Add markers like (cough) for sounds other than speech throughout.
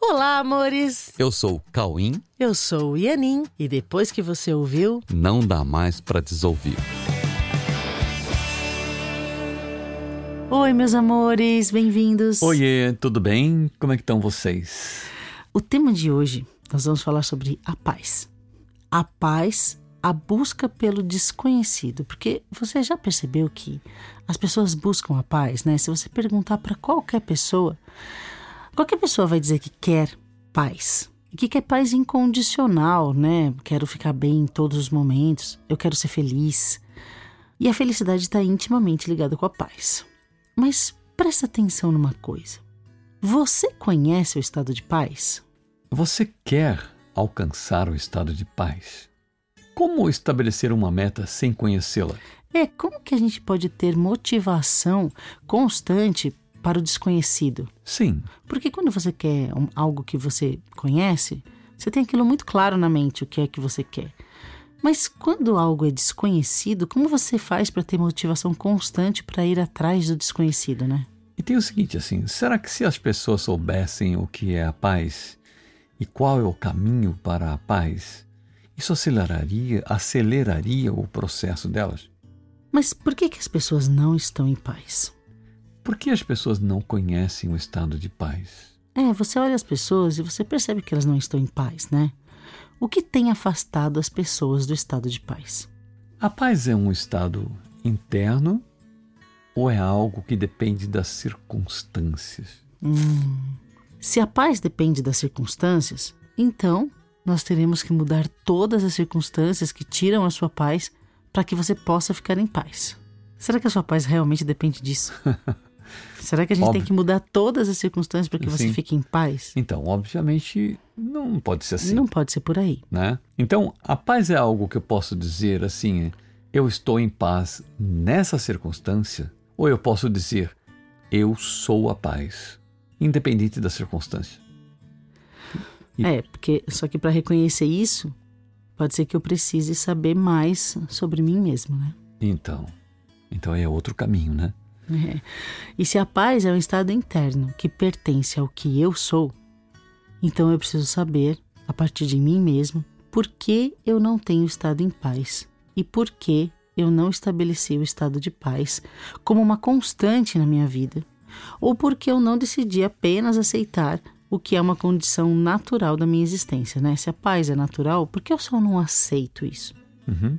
Olá, amores! Eu sou o Cauim. Eu sou o Ianin e depois que você ouviu, Não dá mais pra desouvir. Oi, meus amores, bem-vindos! Oiê, tudo bem? Como é que estão vocês? O tema de hoje nós vamos falar sobre a paz. A paz, a busca pelo desconhecido. Porque você já percebeu que as pessoas buscam a paz, né? Se você perguntar para qualquer pessoa, qualquer pessoa vai dizer que quer paz. E que quer paz incondicional, né? Quero ficar bem em todos os momentos, eu quero ser feliz. E a felicidade está intimamente ligada com a paz. Mas presta atenção numa coisa. Você conhece o estado de paz? Você quer alcançar o estado de paz? Como estabelecer uma meta sem conhecê-la? É, como que a gente pode ter motivação constante para o desconhecido? Sim, Porque quando você quer um- algo que você conhece, você tem aquilo muito claro na mente, o que é que você quer. Mas quando algo é desconhecido, como você faz para ter motivação constante para ir atrás do desconhecido, né? E tem o seguinte, assim, será que se as pessoas soubessem o que é a paz e qual é o caminho para a paz, isso aceleraria, aceleraria o processo delas? Mas por que, que as pessoas não estão em paz? Por que as pessoas não conhecem o estado de paz? É, você olha as pessoas e você percebe que elas não estão em paz, né? O que tem afastado as pessoas do estado de paz? A paz é um estado interno ou é algo que depende das circunstâncias? Se a paz depende das circunstâncias, então nós teremos que mudar todas as circunstâncias que tiram a sua paz para que você possa ficar em paz. Será que a sua paz realmente depende disso? (laughs) Será que a gente tem que mudar todas as circunstâncias para que você Sim. fique em paz? Então, obviamente, não pode ser assim, Não pode ser por aí. né? Então, a paz é algo que eu posso dizer assim, eu estou em paz nessa circunstância, ou eu posso dizer, eu sou a paz, independente da circunstância. E- É, porque só que para reconhecer isso, pode ser que eu precise saber mais sobre mim mesmo, né? Então, então é outro caminho, né? É. E se a paz é um estado interno que pertence ao que eu sou, então eu preciso saber, a partir de mim mesmo, por que eu não tenho estado em paz e por que eu não estabeleci o estado de paz como uma constante na minha vida, ou porque eu não decidi apenas aceitar o que é uma condição natural da minha existência, né? Se a paz é natural, por que eu só não aceito isso? Uhum.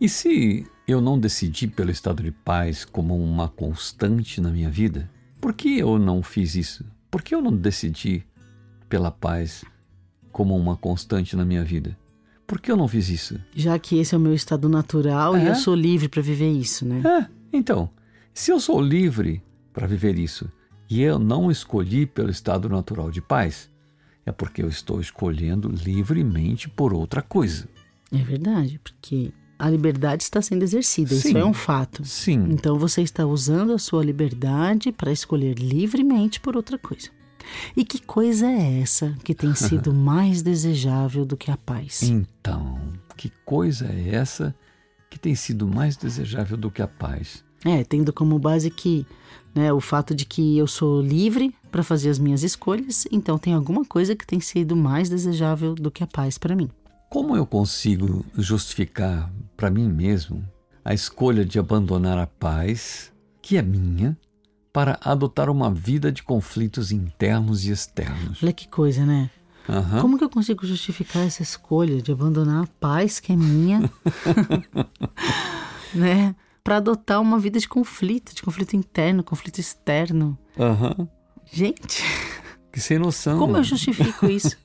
E se eu não decidi pelo estado de paz como uma constante na minha vida, por que eu não fiz isso? Por que eu não decidi pela paz como uma constante na minha vida? Por que eu não fiz isso? Já que esse é o meu estado natural e É. eu sou livre para viver isso, né? É, então, se eu sou livre para viver isso e eu não escolhi pelo estado natural de paz, é porque eu estou escolhendo livremente por outra coisa. É verdade, porque a liberdade está sendo exercida, isso Sim. é um fato. Sim, Então você está usando a sua liberdade para escolher livremente por outra coisa. E que coisa é essa que tem (laughs) sido mais desejável do que a paz? então, que coisa é essa que tem sido mais desejável do que a paz? É, tendo como base que né, o fato de que eu sou livre para fazer as minhas escolhas, então tem alguma coisa que tem sido mais desejável do que a paz para mim. Como eu consigo justificar para mim mesmo a escolha de abandonar a paz, que é minha, para adotar uma vida de conflitos internos e externos? Olha que coisa, né? Aham. Como que eu consigo justificar essa escolha de abandonar a paz que é minha, (laughs) né, para adotar uma vida de conflito, de conflito interno, conflito externo? Aham. Gente, (laughs) Que sem noção. como eu justifico isso? (laughs)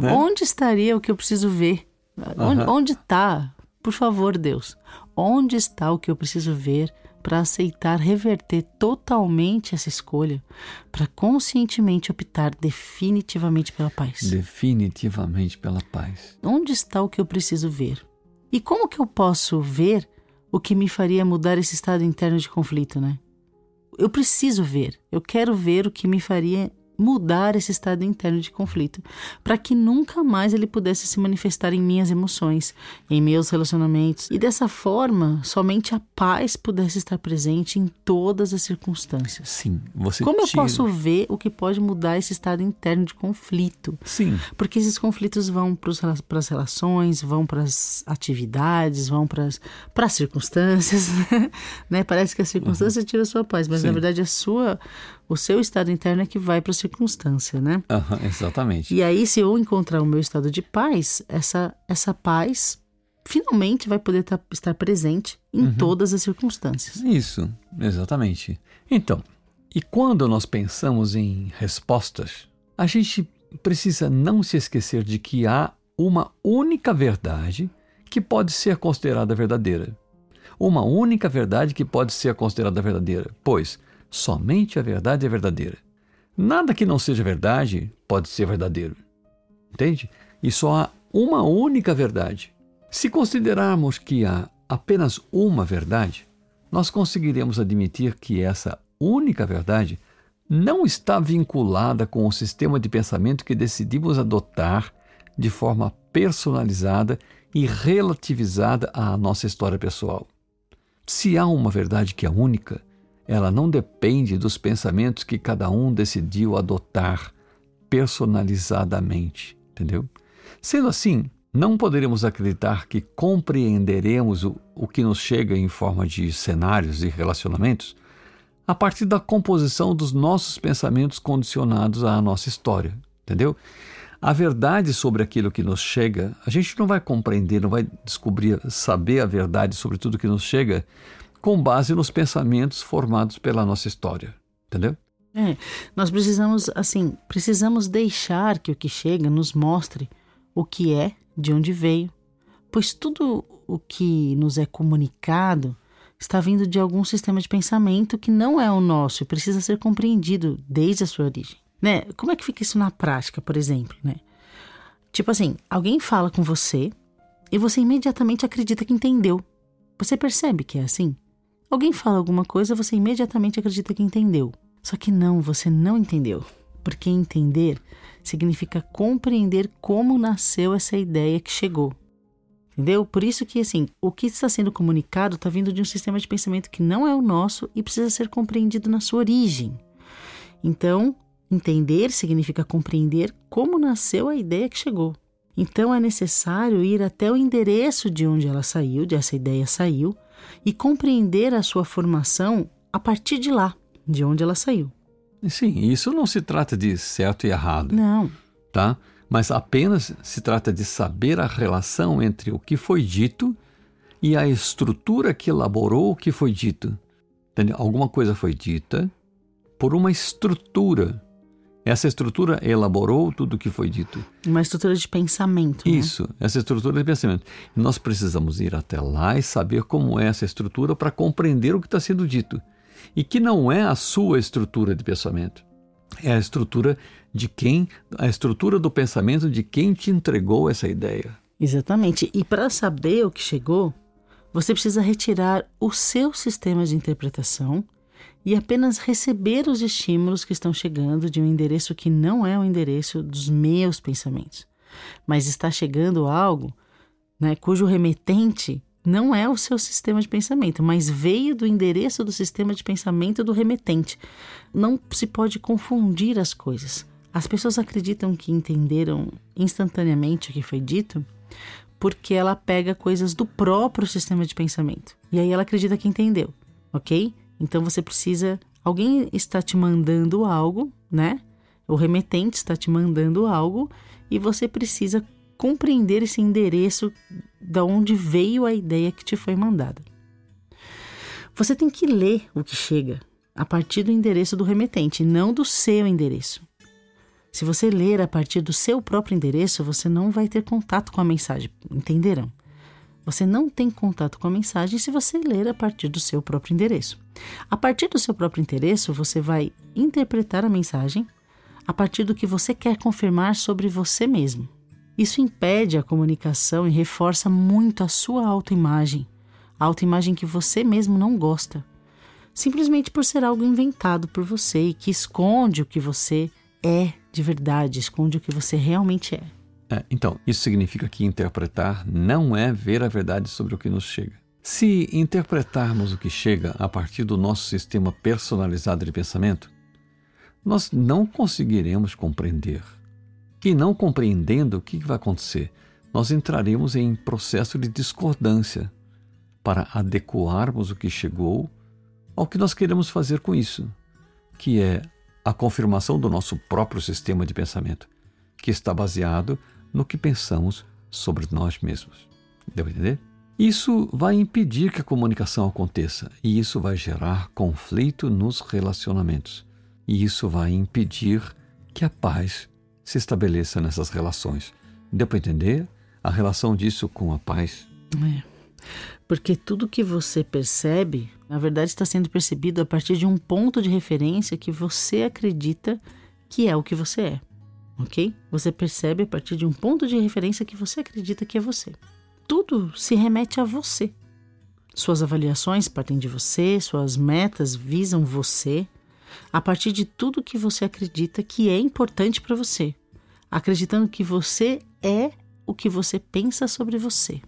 Né? Onde estaria o que eu preciso ver? Aham. onde está? Por favor, Deus, onde está o que eu preciso ver para aceitar reverter totalmente essa escolha, para conscientemente optar definitivamente pela paz? Definitivamente pela paz. Onde está o que eu preciso ver? E como que eu posso ver o que me faria mudar esse estado interno de conflito, né? Eu preciso ver. Eu quero ver o que me faria mudar esse estado interno de conflito, para que nunca mais ele pudesse se manifestar em minhas emoções, em meus relacionamentos, e dessa forma, somente a paz pudesse estar presente em todas as circunstâncias. Sim, você Como tira... eu posso ver o que pode mudar esse estado interno de conflito? Sim. Porque esses conflitos vão para as relações, vão para as atividades, vão para as circunstâncias, (laughs) né? Parece que a circunstância uhum. tira a sua paz, mas Sim. na verdade a sua o seu estado interno é que vai para a circunstância, né? Uhum, exatamente. E aí, se eu encontrar o meu estado de paz, essa, essa paz finalmente vai poder tá, estar presente em uhum. todas as circunstâncias. Isso, exatamente. Então, e quando nós pensamos em respostas, a gente precisa não se esquecer de que há uma única verdade que pode ser considerada verdadeira. Uma única verdade que pode ser considerada verdadeira, pois Somente a verdade é verdadeira. Nada que não seja verdade pode ser verdadeiro. Entende? E só há uma única verdade. Se considerarmos que há apenas uma verdade, nós conseguiremos admitir que essa única verdade não está vinculada com o sistema de pensamento que decidimos adotar de forma personalizada e relativizada à nossa história pessoal. Se há uma verdade que é única, ela não depende dos pensamentos que cada um decidiu adotar personalizadamente, entendeu? Sendo assim, não poderíamos acreditar que compreenderemos o, o que nos chega em forma de cenários e relacionamentos a partir da composição dos nossos pensamentos condicionados à nossa história, entendeu? A verdade sobre aquilo que nos chega, a gente não vai compreender, não vai descobrir, saber a verdade sobre tudo que nos chega com base nos pensamentos formados pela nossa história, entendeu? É, nós precisamos, assim, precisamos deixar que o que chega nos mostre o que é, de onde veio, pois tudo o que nos é comunicado está vindo de algum sistema de pensamento que não é o nosso e precisa ser compreendido desde a sua origem. Né? Como é que fica isso na prática, por exemplo? Né? Tipo assim, alguém fala com você e você imediatamente acredita que entendeu. Você percebe que é assim? Alguém fala alguma coisa, você imediatamente acredita que entendeu. Só que não, você não entendeu. Porque entender significa compreender como nasceu essa ideia que chegou. Entendeu? Por isso que, assim, o que está sendo comunicado está vindo de um sistema de pensamento que não é o nosso e precisa ser compreendido na sua origem. Então, entender significa compreender como nasceu a ideia que chegou. Então, é necessário ir até o endereço de onde ela saiu, de essa ideia saiu, e compreender a sua formação a partir de lá, de onde ela saiu. Sim, isso não se trata de certo e errado. Não. Tá? Mas apenas se trata de saber a relação entre o que foi dito e a estrutura que elaborou o que foi dito. Entendeu? Alguma coisa foi dita por uma estrutura essa estrutura elaborou tudo o que foi dito. Uma estrutura de pensamento. Né? Isso, essa estrutura de pensamento. Nós precisamos ir até lá e saber como é essa estrutura para compreender o que está sendo dito. E que não é a sua estrutura de pensamento. É a estrutura de quem, a estrutura do pensamento de quem te entregou essa ideia. Exatamente. E para saber o que chegou, você precisa retirar o seu sistema de interpretação e apenas receber os estímulos que estão chegando de um endereço que não é o endereço dos meus pensamentos, mas está chegando algo né, cujo remetente não é o seu sistema de pensamento, mas veio do endereço do sistema de pensamento do remetente. Não se pode confundir as coisas. As pessoas acreditam que entenderam instantaneamente o que foi dito porque ela pega coisas do próprio sistema de pensamento. E aí ela acredita que entendeu, ok? Então você precisa. Alguém está te mandando algo, né? O remetente está te mandando algo e você precisa compreender esse endereço da onde veio a ideia que te foi mandada. Você tem que ler o que chega a partir do endereço do remetente, não do seu endereço. Se você ler a partir do seu próprio endereço, você não vai ter contato com a mensagem, entenderão? Você não tem contato com a mensagem se você ler a partir do seu próprio endereço. A partir do seu próprio endereço, você vai interpretar a mensagem a partir do que você quer confirmar sobre você mesmo. Isso impede a comunicação e reforça muito a sua autoimagem, a autoimagem que você mesmo não gosta, simplesmente por ser algo inventado por você e que esconde o que você é de verdade, esconde o que você realmente é. É, então, isso significa que interpretar não é ver a verdade sobre o que nos chega. Se interpretarmos o que chega a partir do nosso sistema personalizado de pensamento, nós não conseguiremos compreender. E não compreendendo, o que vai acontecer? Nós entraremos em processo de discordância para adequarmos o que chegou ao que nós queremos fazer com isso, que é a confirmação do nosso próprio sistema de pensamento, que está baseado no que pensamos sobre nós mesmos. Deu a entender? Isso vai impedir que a comunicação aconteça e isso vai gerar conflito nos relacionamentos. E isso vai impedir que a paz se estabeleça nessas relações. Deu para entender a relação disso com a paz? É. Porque tudo que você percebe, na verdade, está sendo percebido a partir de um ponto de referência que você acredita que é o que você é ok? Você percebe a partir de um ponto de referência que você acredita que é você. Tudo se remete a você. Suas avaliações partem de você, suas metas visam você, a partir de tudo que você acredita que é importante para você, acreditando que você é o que você pensa sobre você.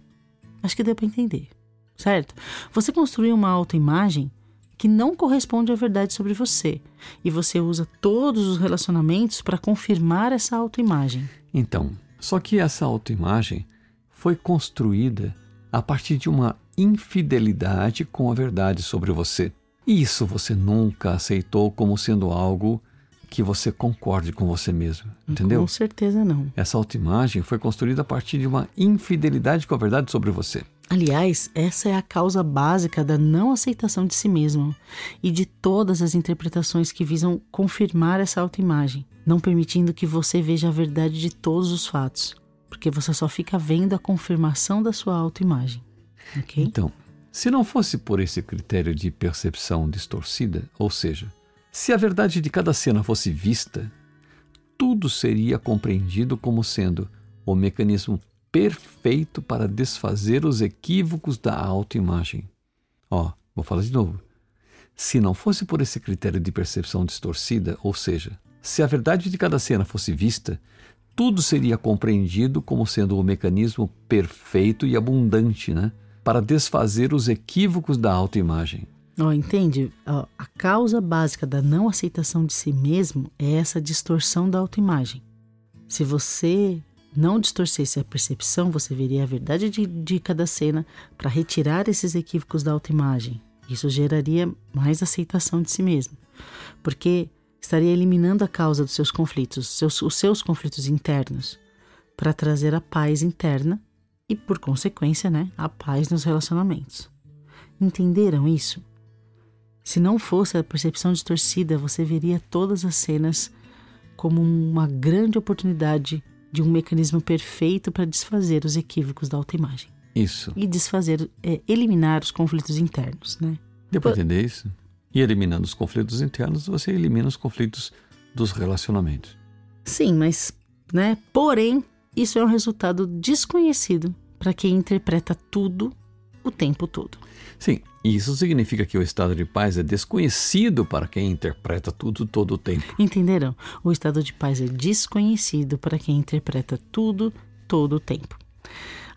Acho que deu para entender, certo? Você construiu uma autoimagem que não corresponde à verdade sobre você. E você usa todos os relacionamentos para confirmar essa autoimagem. Então, só que essa autoimagem foi construída a partir de uma infidelidade com a verdade sobre você. E isso você nunca aceitou como sendo algo que você concorde com você mesmo, entendeu? Com certeza não. Essa autoimagem foi construída a partir de uma infidelidade com a verdade sobre você. Aliás, essa é a causa básica da não aceitação de si mesmo e de todas as interpretações que visam confirmar essa autoimagem, não permitindo que você veja a verdade de todos os fatos, porque você só fica vendo a confirmação da sua autoimagem. Okay? Então, se não fosse por esse critério de percepção distorcida, ou seja, se a verdade de cada cena fosse vista, tudo seria compreendido como sendo o mecanismo perfeito para desfazer os equívocos da autoimagem. Ó, vou falar de novo. Se não fosse por esse critério de percepção distorcida, ou seja, se a verdade de cada cena fosse vista, tudo seria compreendido como sendo o mecanismo perfeito e abundante, né? Para desfazer os equívocos da autoimagem. Oh, entende? Oh, a causa básica da não aceitação de si mesmo é essa distorção da autoimagem. Se você não distorcesse a percepção, você veria a verdade de, de cada cena para retirar esses equívocos da autoimagem. Isso geraria mais aceitação de si mesmo, porque estaria eliminando a causa dos seus conflitos, seus, os seus conflitos internos, para trazer a paz interna e, por consequência, né, a paz nos relacionamentos. Entenderam isso? Se não fosse a percepção distorcida, você veria todas as cenas como uma grande oportunidade de um mecanismo perfeito para desfazer os equívocos da autoimagem. Isso. E desfazer, é, eliminar os conflitos internos, né? Deu para entender isso? E eliminando os conflitos internos, você elimina os conflitos dos relacionamentos. Sim, mas, né? Porém, isso é um resultado desconhecido para quem interpreta tudo o tempo todo. Sim, isso significa que o estado de paz é desconhecido para quem interpreta tudo todo o tempo. Entenderam? O estado de paz é desconhecido para quem interpreta tudo todo o tempo.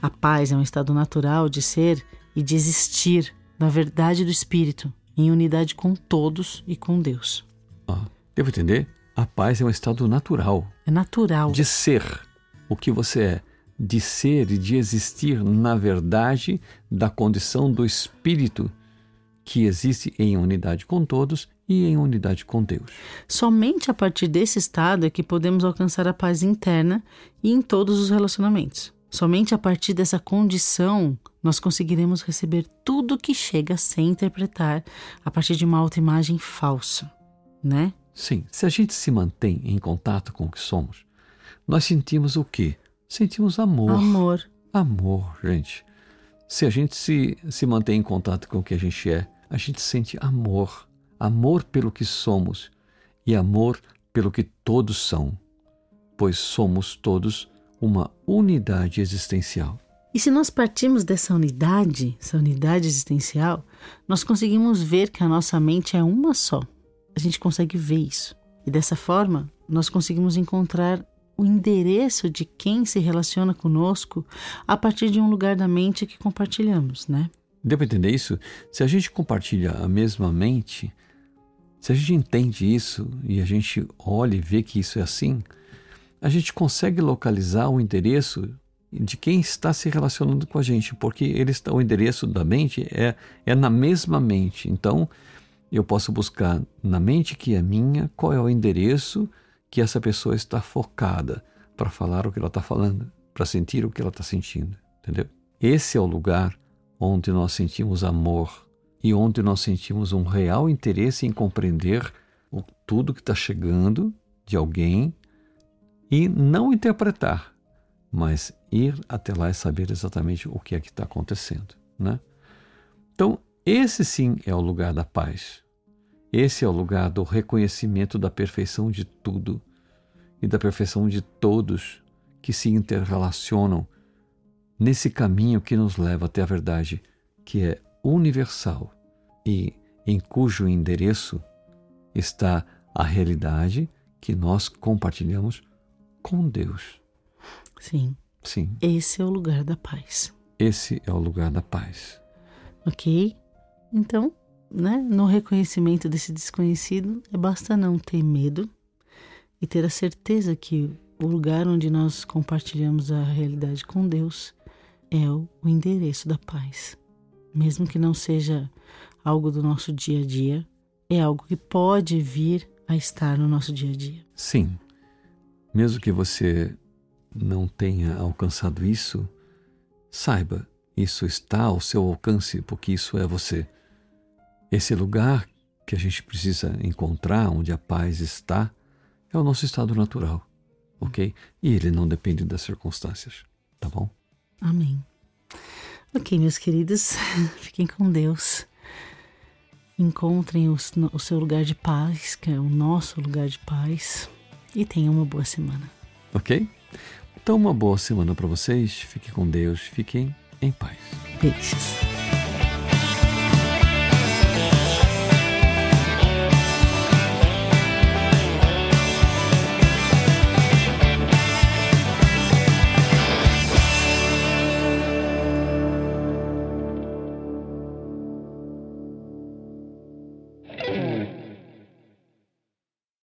A paz é um estado natural de ser e de existir na verdade do espírito, em unidade com todos e com Deus. Ah, devo entender? A paz é um estado natural. É natural. De ser o que você é de ser e de existir na verdade da condição do espírito que existe em unidade com todos e em unidade com Deus. Somente a partir desse estado é que podemos alcançar a paz interna e em todos os relacionamentos. Somente a partir dessa condição nós conseguiremos receber tudo que chega sem interpretar a partir de uma autoimagem falsa, né? Sim, se a gente se mantém em contato com o que somos, nós sentimos o quê? Sentimos amor. Amor. Amor, gente. Se a gente se, se mantém em contato com o que a gente é, a gente sente amor. Amor pelo que somos e amor pelo que todos são, pois somos todos uma unidade existencial. E se nós partirmos dessa unidade, essa unidade existencial, nós conseguimos ver que a nossa mente é uma só. A gente consegue ver isso. E dessa forma, nós conseguimos encontrar o endereço de quem se relaciona conosco a partir de um lugar da mente que compartilhamos, né? Deu para entender isso? Se a gente compartilha a mesma mente, se a gente entende isso e a gente olha e vê que isso é assim, a gente consegue localizar o endereço de quem está se relacionando com a gente, porque ele está, o endereço da mente é, é na mesma mente. Então, eu posso buscar na mente que é minha qual é o endereço que essa pessoa está focada para falar o que ela está falando, para sentir o que ela está sentindo, entendeu? Esse é o lugar onde nós sentimos amor e onde nós sentimos um real interesse em compreender o, tudo que está chegando de alguém e não interpretar, mas ir até lá e saber exatamente o que é que está acontecendo, né? Então, esse sim é o lugar da paz. Esse é o lugar do reconhecimento da perfeição de tudo e da perfeição de todos que se interrelacionam nesse caminho que nos leva até a verdade, que é universal e em cujo endereço está a realidade que nós compartilhamos com Deus. Sim. Sim. Esse é o lugar da paz. Esse é o lugar da paz. Ok? Então, né, no reconhecimento desse desconhecido, é basta não ter medo e ter a certeza que o lugar onde nós compartilhamos a realidade com Deus é o endereço da paz. Mesmo que não seja algo do nosso dia a dia, é algo que pode vir a estar no nosso dia a dia. Sim. Mesmo que você não tenha alcançado isso, saiba, isso está ao seu alcance, porque isso é você. Esse lugar que a gente precisa encontrar, onde a paz está, é o nosso estado natural, ok? E ele não depende das circunstâncias, tá bom? Amém. Ok, meus queridos, (laughs) fiquem com Deus. Encontrem o, o seu lugar de paz, que é o nosso lugar de paz, e tenham uma boa semana. Ok? Então, uma boa semana para vocês. Fiquem com Deus, fiquem em paz. Beijos.